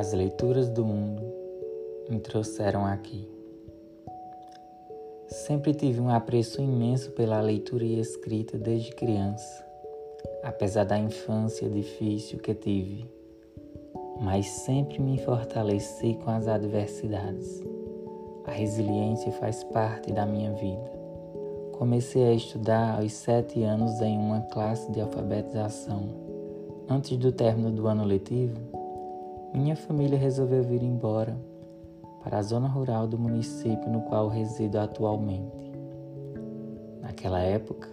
As leituras do mundo me trouxeram aqui. Sempre tive um apreço imenso pela leitura e escrita desde criança, apesar da infância difícil que tive, mas sempre me fortaleci com as adversidades. A resiliência faz parte da minha vida. Comecei a estudar aos sete anos em uma classe de alfabetização. Antes do término do ano letivo, minha família resolveu vir embora para a zona rural do município no qual resido atualmente. Naquela época,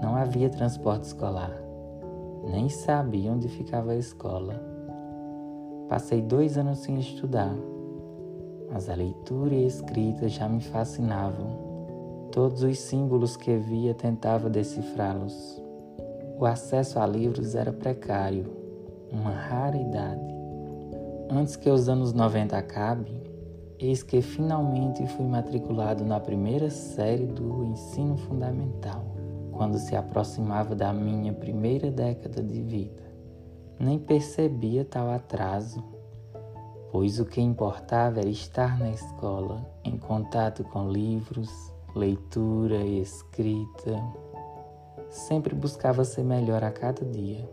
não havia transporte escolar, nem sabia onde ficava a escola. Passei dois anos sem estudar, mas a leitura e a escrita já me fascinavam. Todos os símbolos que via tentava decifrá-los. O acesso a livros era precário, uma raridade. Antes que os anos 90 acabem, Eis que finalmente fui matriculado na primeira série do ensino fundamental, quando se aproximava da minha primeira década de vida. Nem percebia tal atraso, pois o que importava era estar na escola, em contato com livros, leitura e escrita. Sempre buscava ser melhor a cada dia.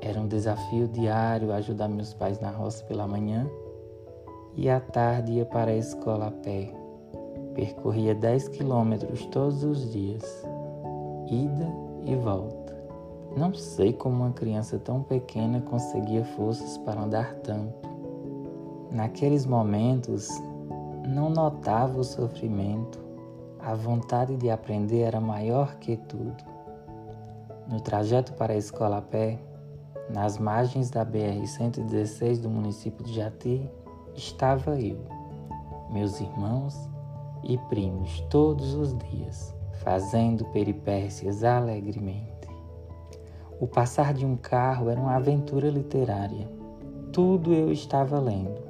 Era um desafio diário ajudar meus pais na roça pela manhã e à tarde ia para a escola a pé. Percorria 10 quilômetros todos os dias, ida e volta. Não sei como uma criança tão pequena conseguia forças para andar tanto. Naqueles momentos, não notava o sofrimento, a vontade de aprender era maior que tudo. No trajeto para a escola a pé, nas margens da BR-116 do município de Jati, estava eu, meus irmãos e primos todos os dias, fazendo peripécias alegremente. O passar de um carro era uma aventura literária. Tudo eu estava lendo.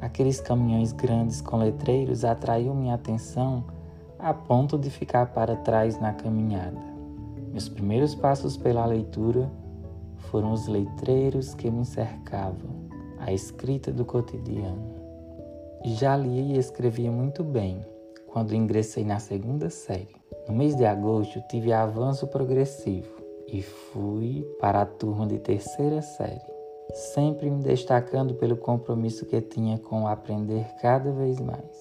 Aqueles caminhões grandes com letreiros atraíam minha atenção a ponto de ficar para trás na caminhada. Meus primeiros passos pela leitura foram os letreiros que me cercavam a escrita do cotidiano. Já lia e escrevia muito bem quando ingressei na segunda série. No mês de agosto tive avanço progressivo e fui para a turma de terceira série, sempre me destacando pelo compromisso que tinha com aprender cada vez mais.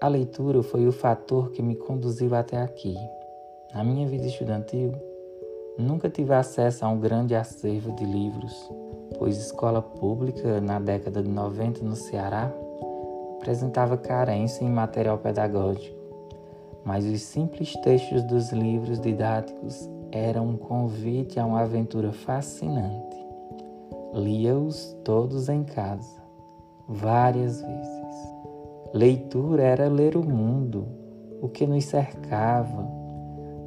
A leitura foi o fator que me conduziu até aqui. Na minha vida estudantil, nunca tive acesso a um grande acervo de livros, pois escola pública na década de 90 no Ceará apresentava carência em material pedagógico, mas os simples textos dos livros didáticos eram um convite a uma aventura fascinante. Lia-os todos em casa, várias vezes. Leitura era ler o mundo, o que nos cercava,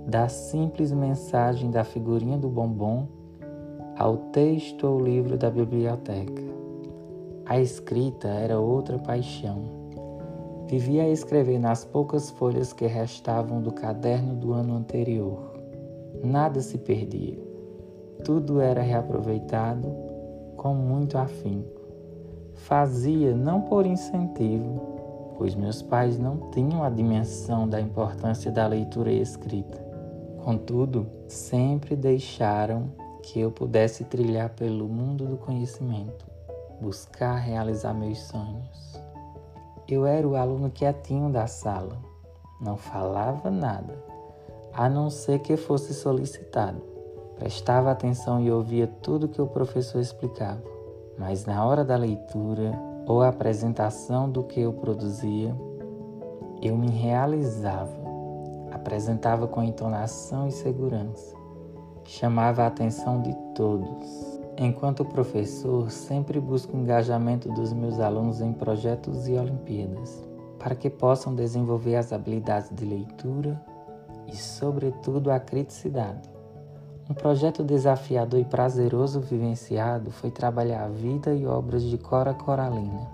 da simples mensagem da figurinha do bombom ao texto ou livro da biblioteca. A escrita era outra paixão. Vivia a escrever nas poucas folhas que restavam do caderno do ano anterior. Nada se perdia. Tudo era reaproveitado com muito afinco. Fazia não por incentivo, pois meus pais não tinham a dimensão da importância da leitura e escrita. Contudo, sempre deixaram que eu pudesse trilhar pelo mundo do conhecimento, buscar realizar meus sonhos. Eu era o aluno quietinho da sala, não falava nada, a não ser que fosse solicitado. Prestava atenção e ouvia tudo que o professor explicava, mas na hora da leitura ou apresentação do que eu produzia, eu me realizava, apresentava com entonação e segurança chamava a atenção de todos. Enquanto professor, sempre busco o engajamento dos meus alunos em projetos e Olimpíadas, para que possam desenvolver as habilidades de leitura e, sobretudo, a criticidade. Um projeto desafiador e prazeroso vivenciado foi trabalhar a vida e obras de Cora Coralina,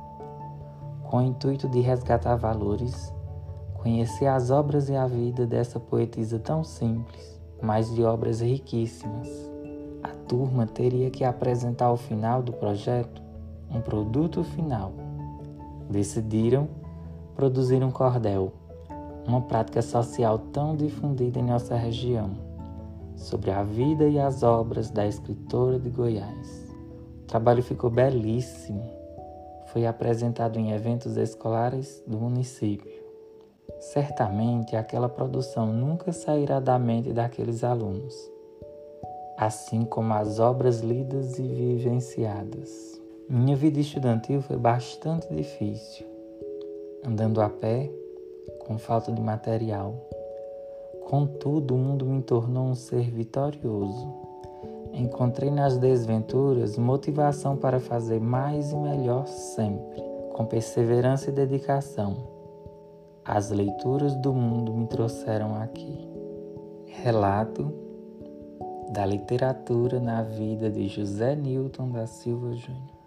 com o intuito de resgatar valores, conhecer as obras e a vida dessa poetisa tão simples mas de obras riquíssimas. A turma teria que apresentar ao final do projeto um produto final. Decidiram produzir um cordel, uma prática social tão difundida em nossa região, sobre a vida e as obras da escritora de Goiás. O trabalho ficou belíssimo. Foi apresentado em eventos escolares do município. Certamente aquela produção nunca sairá da mente daqueles alunos, assim como as obras lidas e vivenciadas. Minha vida estudantil foi bastante difícil, andando a pé, com falta de material. Contudo, o mundo me tornou um ser vitorioso. Encontrei nas desventuras motivação para fazer mais e melhor sempre, com perseverança e dedicação. As leituras do mundo me trouxeram aqui. Relato da literatura na vida de José Newton da Silva Júnior.